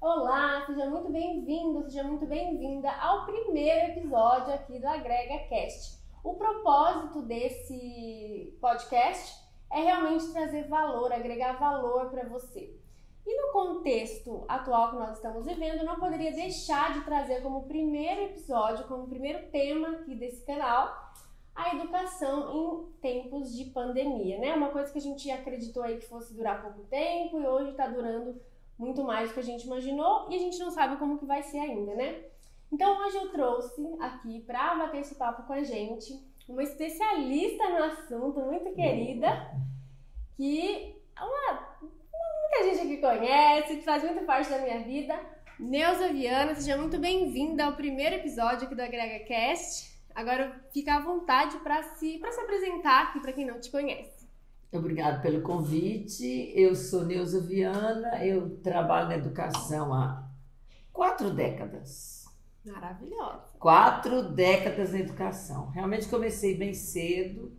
Olá, seja muito bem-vindo, seja muito bem-vinda ao primeiro episódio aqui do Agrega Cast. O propósito desse podcast é realmente trazer valor, agregar valor para você. E no contexto atual que nós estamos vivendo, eu não poderia deixar de trazer como primeiro episódio, como primeiro tema aqui desse canal, a educação em tempos de pandemia, né? Uma coisa que a gente acreditou aí que fosse durar pouco tempo e hoje está durando muito mais do que a gente imaginou e a gente não sabe como que vai ser ainda, né? Então hoje eu trouxe aqui para bater esse papo com a gente uma especialista no assunto, muito querida, que é uma, muita gente aqui conhece, que faz muito parte da minha vida. Neuza Viana, seja muito bem-vinda ao primeiro episódio aqui do Agrega Cast. Agora fica à vontade para se, se apresentar aqui para quem não te conhece. Obrigada pelo convite. Eu sou Neuza Viana, eu trabalho na educação há quatro décadas. Maravilhosa. Quatro décadas na educação. Realmente comecei bem cedo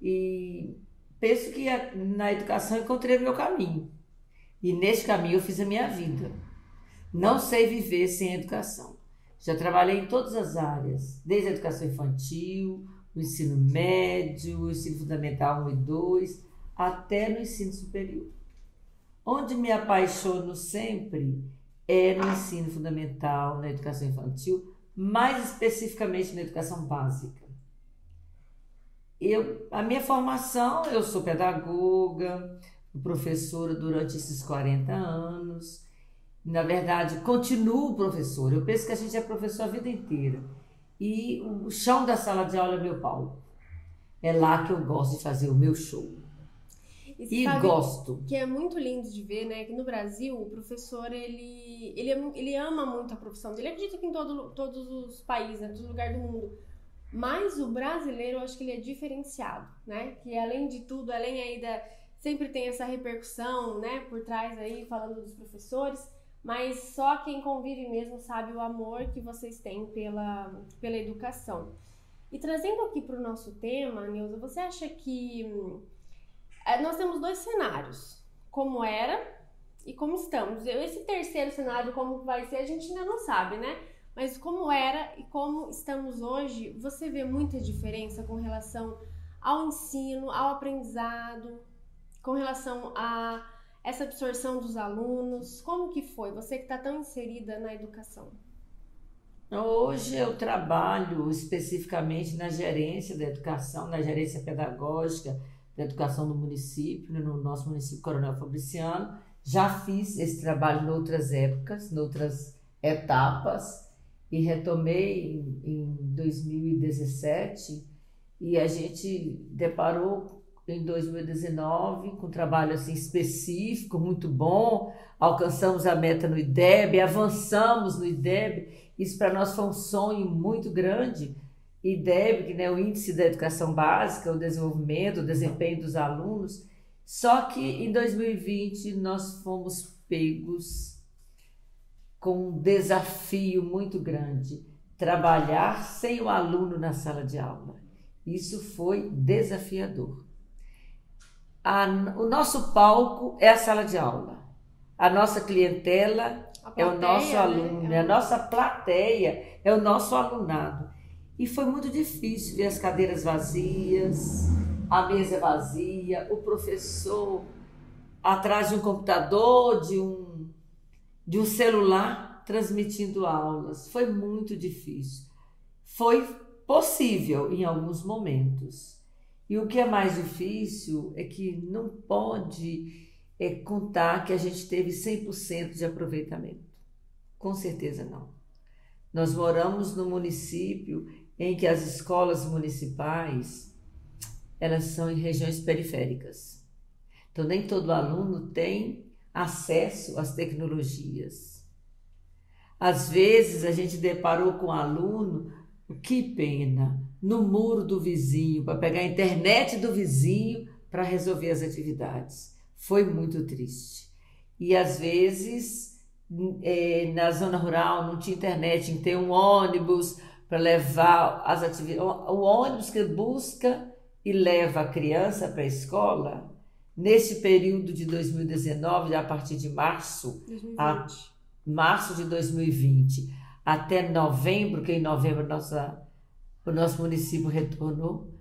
e penso que na educação encontrei o meu caminho. E neste caminho eu fiz a minha vida. Não sei viver sem educação. Já trabalhei em todas as áreas, desde a educação infantil, o ensino médio, o ensino fundamental 1 e 2, até no ensino superior. Onde me apaixono sempre é no ensino fundamental, na educação infantil, mais especificamente na educação básica. Eu, a minha formação, eu sou pedagoga, professora durante esses 40 anos. Na verdade, continuo professora. Eu penso que a gente é professor a vida inteira. E o chão da sala de aula é meu pau. É lá que eu gosto de fazer o meu show. E, e gosto. Que é muito lindo de ver, né? Que no Brasil o professor ele, ele, é, ele ama muito a profissão dele. Acredito que em todo, todos os países, em todo lugar do mundo. Mas o brasileiro, eu acho que ele é diferenciado, né? Que além de tudo, além aí da. Sempre tem essa repercussão, né? Por trás aí, falando dos professores. Mas só quem convive mesmo sabe o amor que vocês têm pela, pela educação. E trazendo aqui para o nosso tema, Neuza, você acha que é, nós temos dois cenários, como era e como estamos. Esse terceiro cenário, como vai ser, a gente ainda não sabe, né? Mas como era e como estamos hoje, você vê muita diferença com relação ao ensino, ao aprendizado, com relação a essa absorção dos alunos. Como que foi? Você que está tão inserida na educação. Hoje eu trabalho especificamente na gerência da educação, na gerência pedagógica, da Educação do município, né, no nosso município Coronel Fabriciano. Já fiz esse trabalho em outras épocas, em outras etapas, e retomei em, em 2017 e a gente deparou em 2019 com um trabalho assim específico, muito bom, alcançamos a meta no IDEB, avançamos no IDEB, isso para nós foi um sonho muito grande, IDEB, né, o Índice da Educação Básica, o desenvolvimento, o desempenho dos alunos. Só que em 2020 nós fomos pegos com um desafio muito grande, trabalhar sem o aluno na sala de aula. Isso foi desafiador. A, o nosso palco é a sala de aula. A nossa clientela a plateia, é o nosso né? aluno, né? a nossa plateia é o nosso alunado. E foi muito difícil ver as cadeiras vazias, a mesa vazia, o professor atrás de um computador, de um, de um celular, transmitindo aulas. Foi muito difícil. Foi possível em alguns momentos. E o que é mais difícil é que não pode é, contar que a gente teve 100% de aproveitamento. Com certeza não. Nós moramos no município em que as escolas municipais elas são em regiões periféricas. Então nem todo aluno tem acesso às tecnologias. Às vezes a gente deparou com um aluno, que pena, no muro do vizinho, para pegar a internet do vizinho para resolver as atividades. Foi muito triste. E às vezes é, na zona rural não tinha internet, tinha que ter um ônibus para levar as atividades. O ônibus que busca e leva a criança para a escola Nesse período de 2019, a partir de março, 2020. a março de 2020 até novembro, que em novembro nossa, o nosso município retornou,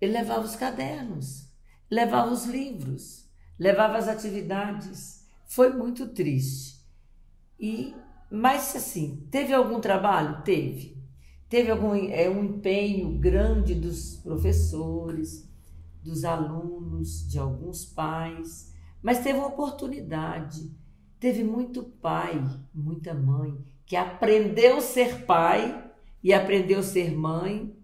ele levava os cadernos, levava os livros, levava as atividades. Foi muito triste. E, mas assim, teve algum trabalho? Teve. Teve algum é, um empenho grande dos professores, dos alunos, de alguns pais, mas teve uma oportunidade. Teve muito pai, muita mãe que aprendeu ser pai e aprendeu ser mãe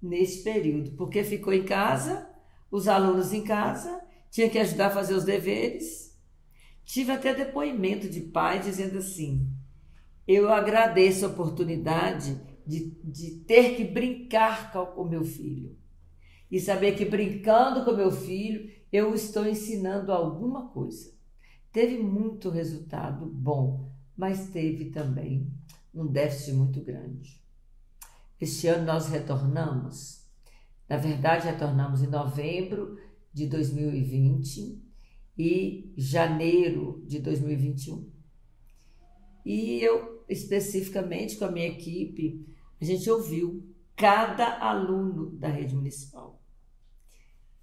nesse período, porque ficou em casa, os alunos em casa, tinha que ajudar a fazer os deveres. Tive até depoimento de pai dizendo assim: eu agradeço a oportunidade de, de ter que brincar com o meu filho e saber que brincando com meu filho eu estou ensinando alguma coisa. Teve muito resultado bom, mas teve também um déficit muito grande. Este ano nós retornamos, na verdade, retornamos em novembro de 2020 e janeiro de 2021. E eu, especificamente com a minha equipe, a gente ouviu cada aluno da rede municipal.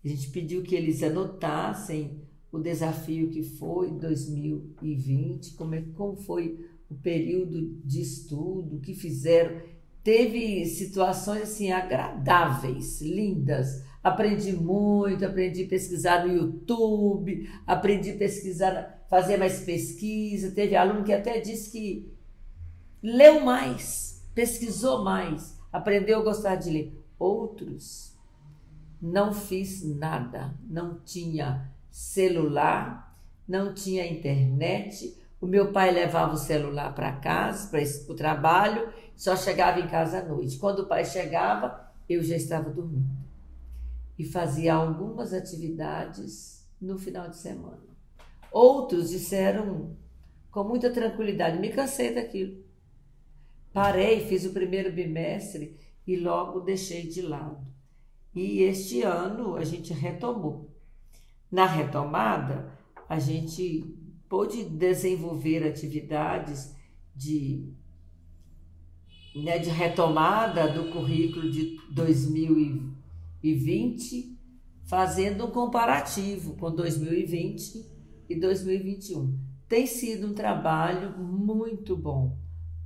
A gente pediu que eles anotassem o desafio que foi 2020, como, é, como foi o período de estudo, que fizeram. Teve situações assim agradáveis, lindas. Aprendi muito, aprendi a pesquisar no YouTube, aprendi a pesquisar, fazer mais pesquisa. Teve aluno que até disse que leu mais, pesquisou mais, aprendeu a gostar de ler. Outros não fiz nada, não tinha celular, não tinha internet. O meu pai levava o celular para casa, para o trabalho, só chegava em casa à noite. Quando o pai chegava, eu já estava dormindo. E fazia algumas atividades no final de semana. Outros disseram com muita tranquilidade: me cansei daquilo. Parei, fiz o primeiro bimestre e logo deixei de lado. E este ano a gente retomou. Na retomada, a gente pôde desenvolver atividades de, né, de retomada do currículo de 2020, fazendo um comparativo com 2020 e 2021. Tem sido um trabalho muito bom,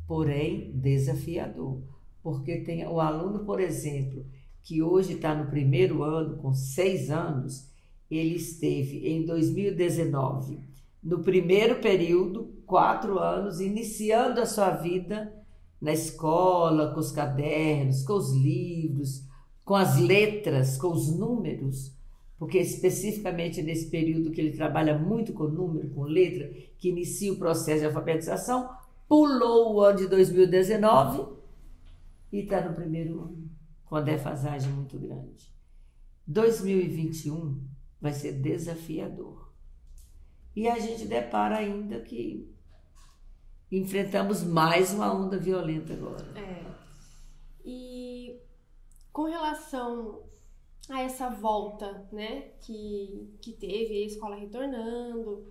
porém desafiador, porque tem o aluno, por exemplo, que hoje está no primeiro ano, com seis anos, ele esteve em 2019, no primeiro período, quatro anos, iniciando a sua vida na escola, com os cadernos, com os livros, com as letras, com os números, porque especificamente nesse período que ele trabalha muito com número, com letra, que inicia o processo de alfabetização, pulou o ano de 2019 e está no primeiro ano, com a defasagem muito grande. 2021 vai ser desafiador. E a gente depara ainda que enfrentamos mais uma onda violenta agora. É. E com relação a essa volta, né, que, que teve a escola retornando,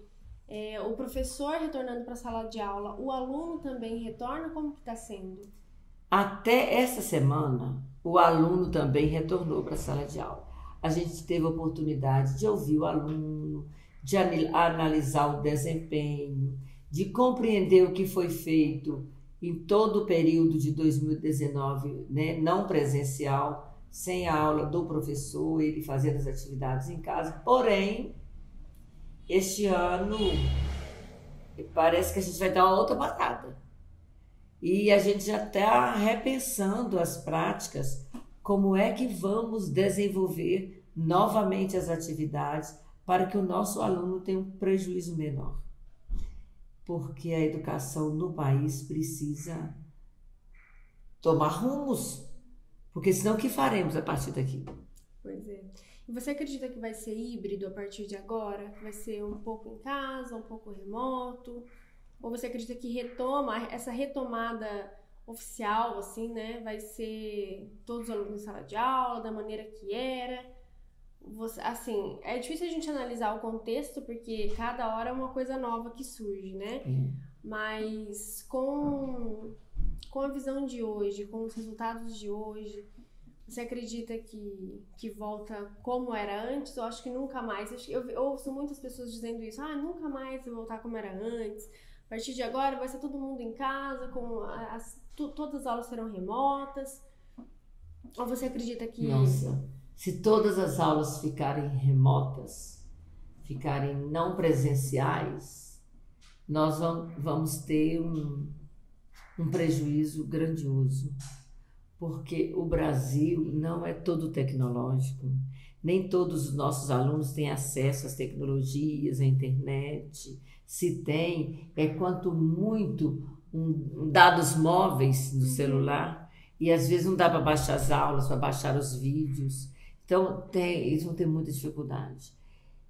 é, o professor retornando para a sala de aula, o aluno também retorna, como que está sendo? Até essa semana, o aluno também retornou para a sala de aula a gente teve a oportunidade de ouvir o aluno, de analisar o desempenho, de compreender o que foi feito em todo o período de 2019, né, não presencial, sem a aula do professor, ele fazendo as atividades em casa. Porém, este ano parece que a gente vai dar uma outra batata. E a gente já está repensando as práticas como é que vamos desenvolver novamente as atividades para que o nosso aluno tenha um prejuízo menor. Porque a educação no país precisa tomar rumos, porque senão o que faremos a partir daqui? Pois é. E você acredita que vai ser híbrido a partir de agora? Vai ser um pouco em casa, um pouco remoto? Ou você acredita que retoma essa retomada oficial, assim, né? Vai ser todos os alunos em sala de aula, da maneira que era. você, assim, é difícil a gente analisar o contexto porque cada hora é uma coisa nova que surge, né? É. Mas com, com a visão de hoje, com os resultados de hoje, você acredita que, que volta como era antes? Eu acho que nunca mais. Eu, eu ouço muitas pessoas dizendo isso. Ah, nunca mais voltar como era antes. A partir de agora vai ser todo mundo em casa, com as, tu, todas as aulas serão remotas. Ou você acredita que. Nossa, se todas as aulas ficarem remotas, ficarem não presenciais, nós vamos ter um, um prejuízo grandioso. Porque o Brasil não é todo tecnológico. Nem todos os nossos alunos têm acesso às tecnologias, à internet. Se tem, é quanto muito um, dados móveis no celular. E às vezes não dá para baixar as aulas, para baixar os vídeos. Então, tem, eles vão ter muita dificuldade.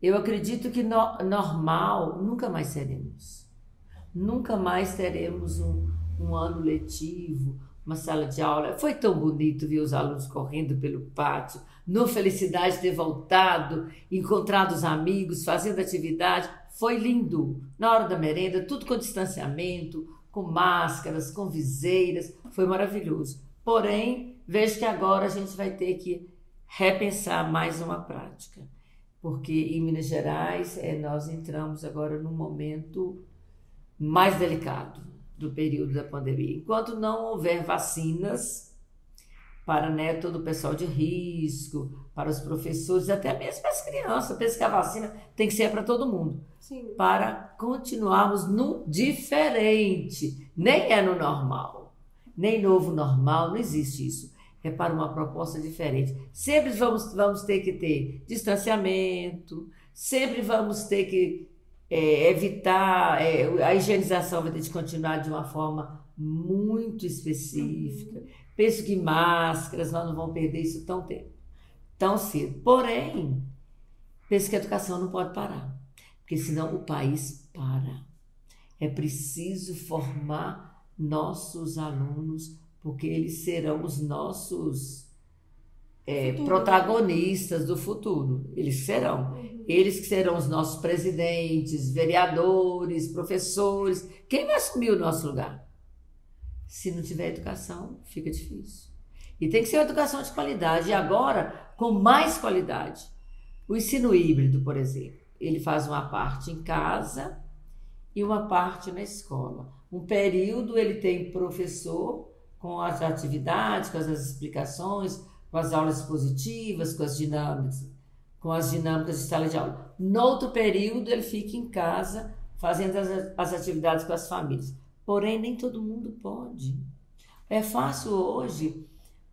Eu acredito que no, normal nunca mais seremos. Nunca mais teremos um, um ano letivo, uma sala de aula. Foi tão bonito ver os alunos correndo pelo pátio, no felicidade de ter voltado, encontrado os amigos, fazendo atividade. Foi lindo. Na hora da merenda, tudo com distanciamento, com máscaras, com viseiras. Foi maravilhoso. Porém, vejo que agora a gente vai ter que repensar mais uma prática, porque em Minas Gerais é, nós entramos agora num momento mais delicado do período da pandemia. Enquanto não houver vacinas para né, todo o pessoal de risco, para os professores, até mesmo para as crianças, penso que a vacina tem que ser para todo mundo. Sim. Para continuarmos no diferente, nem é no normal, nem novo normal, não existe isso é para uma proposta diferente. Sempre vamos, vamos ter que ter distanciamento, sempre vamos ter que é, evitar, é, a higienização vai ter que continuar de uma forma muito específica. Penso que máscaras, nós não vamos perder isso tão, tempo, tão cedo. Porém, penso que a educação não pode parar, porque senão o país para. É preciso formar nossos alunos porque eles serão os nossos é, protagonistas do futuro. Eles serão. Uhum. Eles que serão os nossos presidentes, vereadores, professores. Quem vai assumir o nosso lugar? Se não tiver educação, fica difícil. E tem que ser uma educação de qualidade. E agora, com mais qualidade. O ensino híbrido, por exemplo, ele faz uma parte em casa e uma parte na escola. Um período ele tem professor com as atividades, com as explicações, com as aulas expositivas, com as dinâmicas, com as dinâmicas de sala de aula. No outro período, ele fica em casa fazendo as, as atividades com as famílias. Porém, nem todo mundo pode. É fácil hoje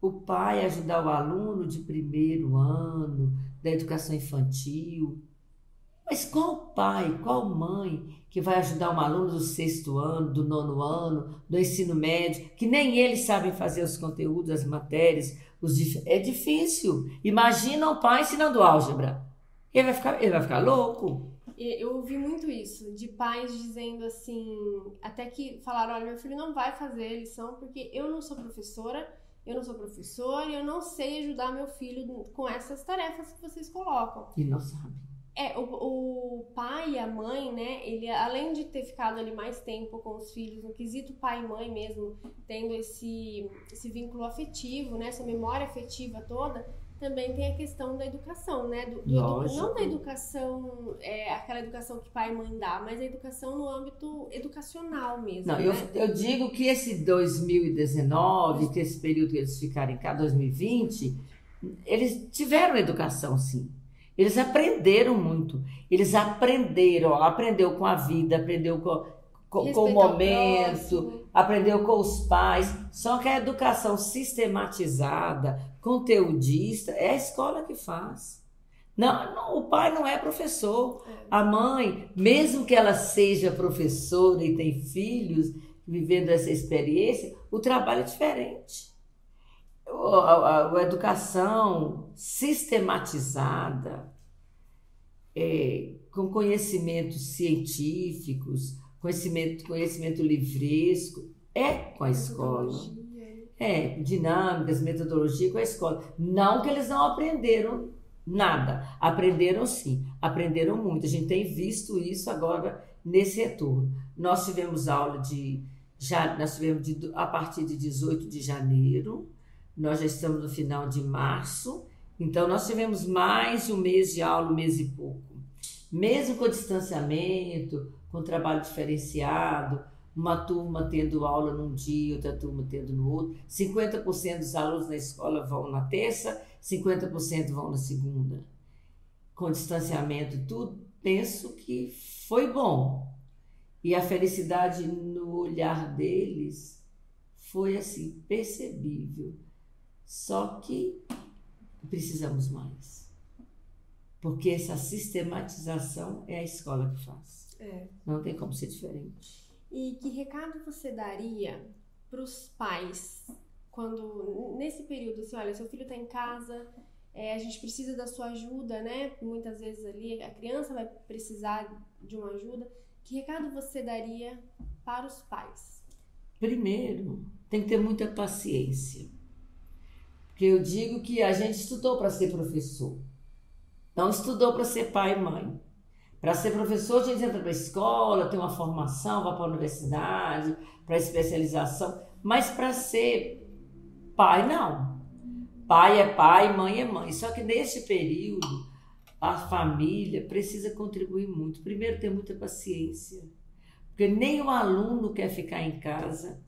o pai ajudar o aluno de primeiro ano da educação infantil. Mas qual pai, qual mãe que vai ajudar um aluno do sexto ano, do nono ano, do ensino médio, que nem eles sabem fazer os conteúdos, as matérias, os dif... é difícil. Imagina um pai ensinando álgebra. Ele vai ficar, ele vai ficar louco. Eu ouvi muito isso, de pais dizendo assim, até que falaram, olha, meu filho não vai fazer lição porque eu não sou professora, eu não sou professor e eu não sei ajudar meu filho com essas tarefas que vocês colocam. E não sabe. É, o, o pai e a mãe, né, ele além de ter ficado ali mais tempo com os filhos, no quesito pai e mãe mesmo, tendo esse, esse vínculo afetivo, né, essa memória afetiva toda, também tem a questão da educação, né, do, do não da educação, é, aquela educação que pai e mãe dá, mas a educação no âmbito educacional mesmo, Não, né? eu, eu digo que esse 2019, que esse período que eles ficaram em cá, 2020, eles tiveram educação, sim. Eles aprenderam muito. Eles aprenderam, aprendeu com a vida, aprendeu com, com, com o momento, aprendeu com os pais. Só que a educação sistematizada, conteudista, é a escola que faz. Não, não, o pai não é professor. A mãe, mesmo que ela seja professora e tem filhos vivendo essa experiência, o trabalho é diferente a, a, a educação sistematizada, é, com conhecimentos científicos, conhecimento, conhecimento livresco, é com a escola. É, dinâmicas, metodologia com a escola. Não que eles não aprenderam Nada. Aprenderam sim, aprenderam muito. A gente tem visto isso agora nesse retorno. Nós tivemos aula de já nós tivemos de, a partir de 18 de janeiro, nós já estamos no final de março, então nós tivemos mais de um mês de aula, um mês e pouco. Mesmo com distanciamento, com trabalho diferenciado, uma turma tendo aula num dia, outra turma tendo no outro. 50% dos alunos na escola vão na terça, 50% vão na segunda. Com distanciamento e tudo, penso que foi bom. E a felicidade no olhar deles foi assim, percebível. Só que precisamos mais. Porque essa sistematização é a escola que faz. É. Não tem como ser diferente. E que recado você daria para os pais quando nesse período assim, olha, seu filho está em casa, é, a gente precisa da sua ajuda, né? Muitas vezes ali a criança vai precisar de uma ajuda. Que recado você daria para os pais? Primeiro, tem que ter muita paciência. Porque eu digo que a gente estudou para ser professor. Não estudou para ser pai e mãe. Para ser professor, a gente entra para a escola, tem uma formação, vai para a universidade, para especialização. Mas para ser pai, não. Pai é pai, mãe é mãe. Só que nesse período, a família precisa contribuir muito. Primeiro, ter muita paciência. Porque nenhum aluno quer ficar em casa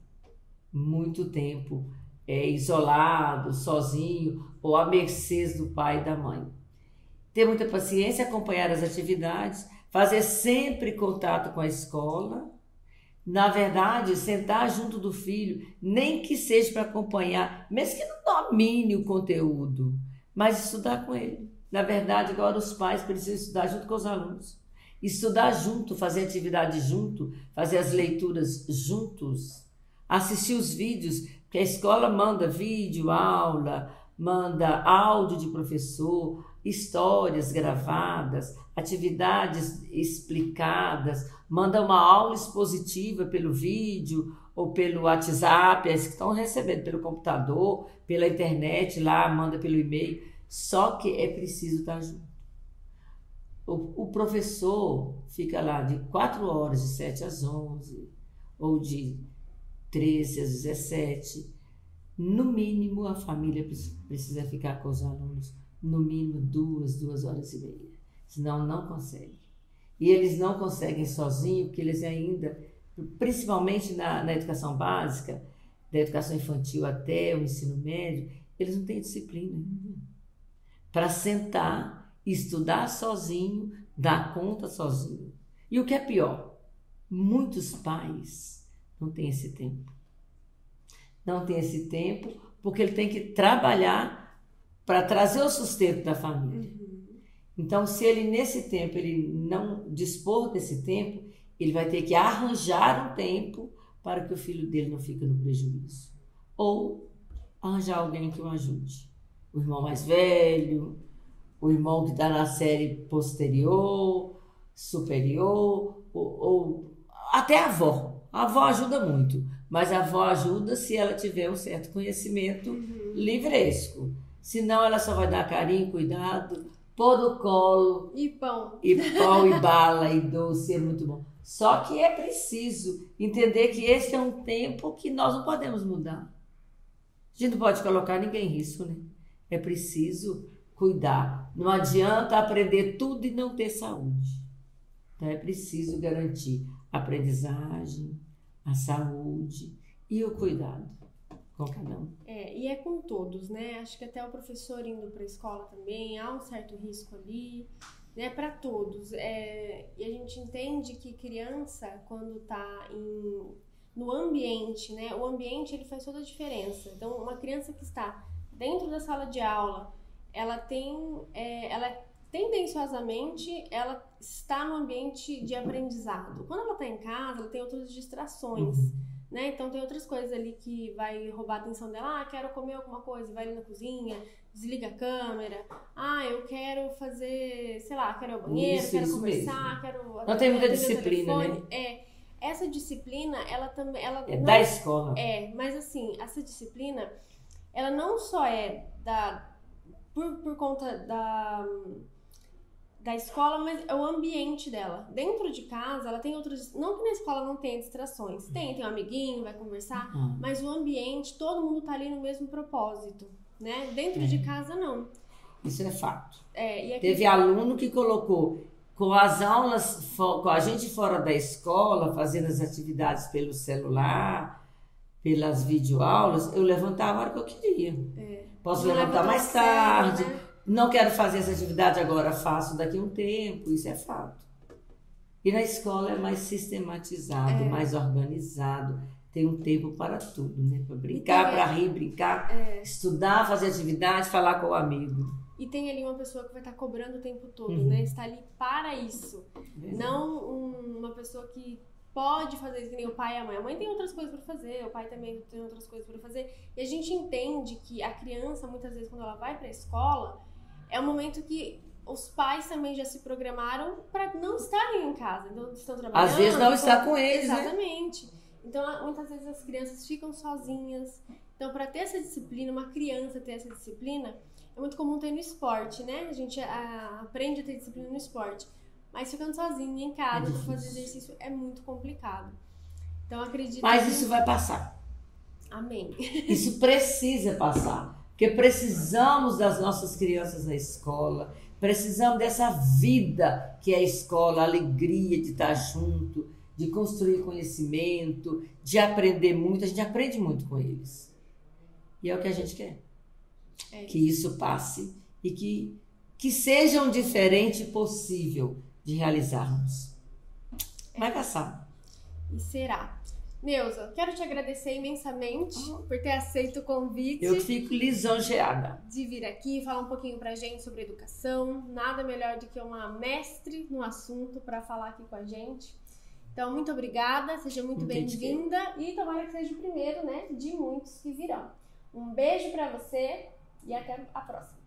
muito tempo, é, isolado, sozinho, ou à mercê do pai e da mãe ter muita paciência, acompanhar as atividades, fazer sempre contato com a escola. Na verdade, sentar junto do filho, nem que seja para acompanhar, mesmo que não domine o conteúdo, mas estudar com ele. Na verdade, agora os pais precisam estudar junto com os alunos. Estudar junto, fazer atividade junto, fazer as leituras juntos, assistir os vídeos, que a escola manda vídeo, aula, manda áudio de professor, histórias gravadas, atividades explicadas, manda uma aula expositiva pelo vídeo ou pelo WhatsApp, as que estão recebendo pelo computador, pela internet lá, manda pelo e-mail. Só que é preciso estar junto. O, o professor fica lá de 4 horas, de 7 às 11, ou de 13 às 17. No mínimo, a família precisa ficar com os alunos no mínimo duas, duas horas e meia. Senão não consegue. E eles não conseguem sozinhos, porque eles ainda, principalmente na, na educação básica, da educação infantil até o ensino médio, eles não têm disciplina ainda. Para sentar, estudar sozinho, dar conta sozinho. E o que é pior, muitos pais não têm esse tempo. Não tem esse tempo porque ele tem que trabalhar para trazer o sustento da família. Uhum. Então, se ele nesse tempo ele não dispor desse tempo, ele vai ter que arranjar um tempo para que o filho dele não fique no prejuízo. Ou arranjar alguém que o ajude. O irmão mais velho, o irmão que está na série posterior, superior, ou, ou, até a avó. A avó ajuda muito, mas a avó ajuda se ela tiver um certo conhecimento uhum. livresco. Senão ela só vai dar carinho, cuidado, pôr no colo. E pão. E pão, e bala, e doce, é muito bom. Só que é preciso entender que esse é um tempo que nós não podemos mudar. A gente não pode colocar ninguém em risco, né? É preciso cuidar. Não adianta aprender tudo e não ter saúde. Então é preciso garantir a aprendizagem, a saúde e o cuidado É, e é com todos, né? Acho que até o professor indo para a escola também, há um certo risco ali, né? Para todos. É, e a gente entende que criança, quando está em, no ambiente, né? O ambiente ele faz toda a diferença. Então, uma criança que está dentro da sala de aula, ela tem, é, ela tendenciosamente ela está no ambiente de aprendizado. Quando ela está em casa, ela tem outras distrações. Uhum né? Então tem outras coisas ali que vai roubar a atenção dela. Ah, quero comer alguma coisa, vai ali na cozinha, desliga a câmera. Ah, eu quero fazer, sei lá, quero ir ao banheiro, isso, quero isso conversar, mesmo. quero. Não tem muita disciplina, né? É. Essa disciplina, ela também. Ela é não, da escola. É, mas assim, essa disciplina, ela não só é da por, por conta da, da escola, mas é o ambiente dela. Dentro de casa, ela tem outras. Não que na escola não tenha distrações. Tem, tem um amiguinho, vai conversar, Uhum. mas o ambiente, todo mundo tá ali no mesmo propósito. Né? Dentro É. de casa, não. Isso é fato. É, aqui, Teve aluno que colocou com as aulas, com a gente fora da escola, fazendo as atividades pelo celular, pelas videoaulas, eu levantava a hora que eu queria. Posso não levantar mais tarde. né? Não quero fazer essa atividade agora, faço daqui a um tempo. Isso é fato. E na escola é mais sistematizado, É. mais organizado. Tem um tempo para tudo, né? Para brincar, para rir, brincar, É. estudar, fazer atividade, falar com o amigo. E tem ali uma pessoa que vai estar cobrando o tempo todo, Uhum. né? Está ali para isso. Não um- uma pessoa que pode fazer isso, que nem o pai e a mãe. A mãe tem outras coisas para fazer, o pai também tem outras coisas para fazer. E a gente entende que a criança, muitas vezes, quando ela vai para a escola, é um momento que os pais também já se programaram para não estarem em casa. Então, estão trabalhando. Às vezes não estão- está com eles, né? Exatamente. Então, a- muitas vezes as crianças ficam sozinhas. Então, para ter essa disciplina, uma criança ter essa disciplina, é muito comum ter no esporte, né? A gente a- aprende a ter disciplina no esporte. Mas ficando sozinha em casa É para fazer exercício é muito complicado. Então, acredito Mas que... isso vai passar. Amém. Isso precisa passar. Porque precisamos das nossas crianças na escola, precisamos dessa vida que é a escola, a alegria de estar junto, de construir conhecimento, de aprender muito. A gente aprende muito com eles. E é o que a gente quer. É Que isso passe e que, que seja um diferente possível de realizarmos. Vai passar. E será. Neuza, quero te agradecer imensamente por ter aceito o convite. Eu fico lisonjeada. de vir aqui falar um pouquinho pra gente sobre educação. Nada melhor do que uma mestre no assunto para falar aqui com a gente. Então, muito obrigada, seja muito bem-vinda e tomara que seja o primeiro, né, de muitos que virão. Um beijo pra você e até a próxima.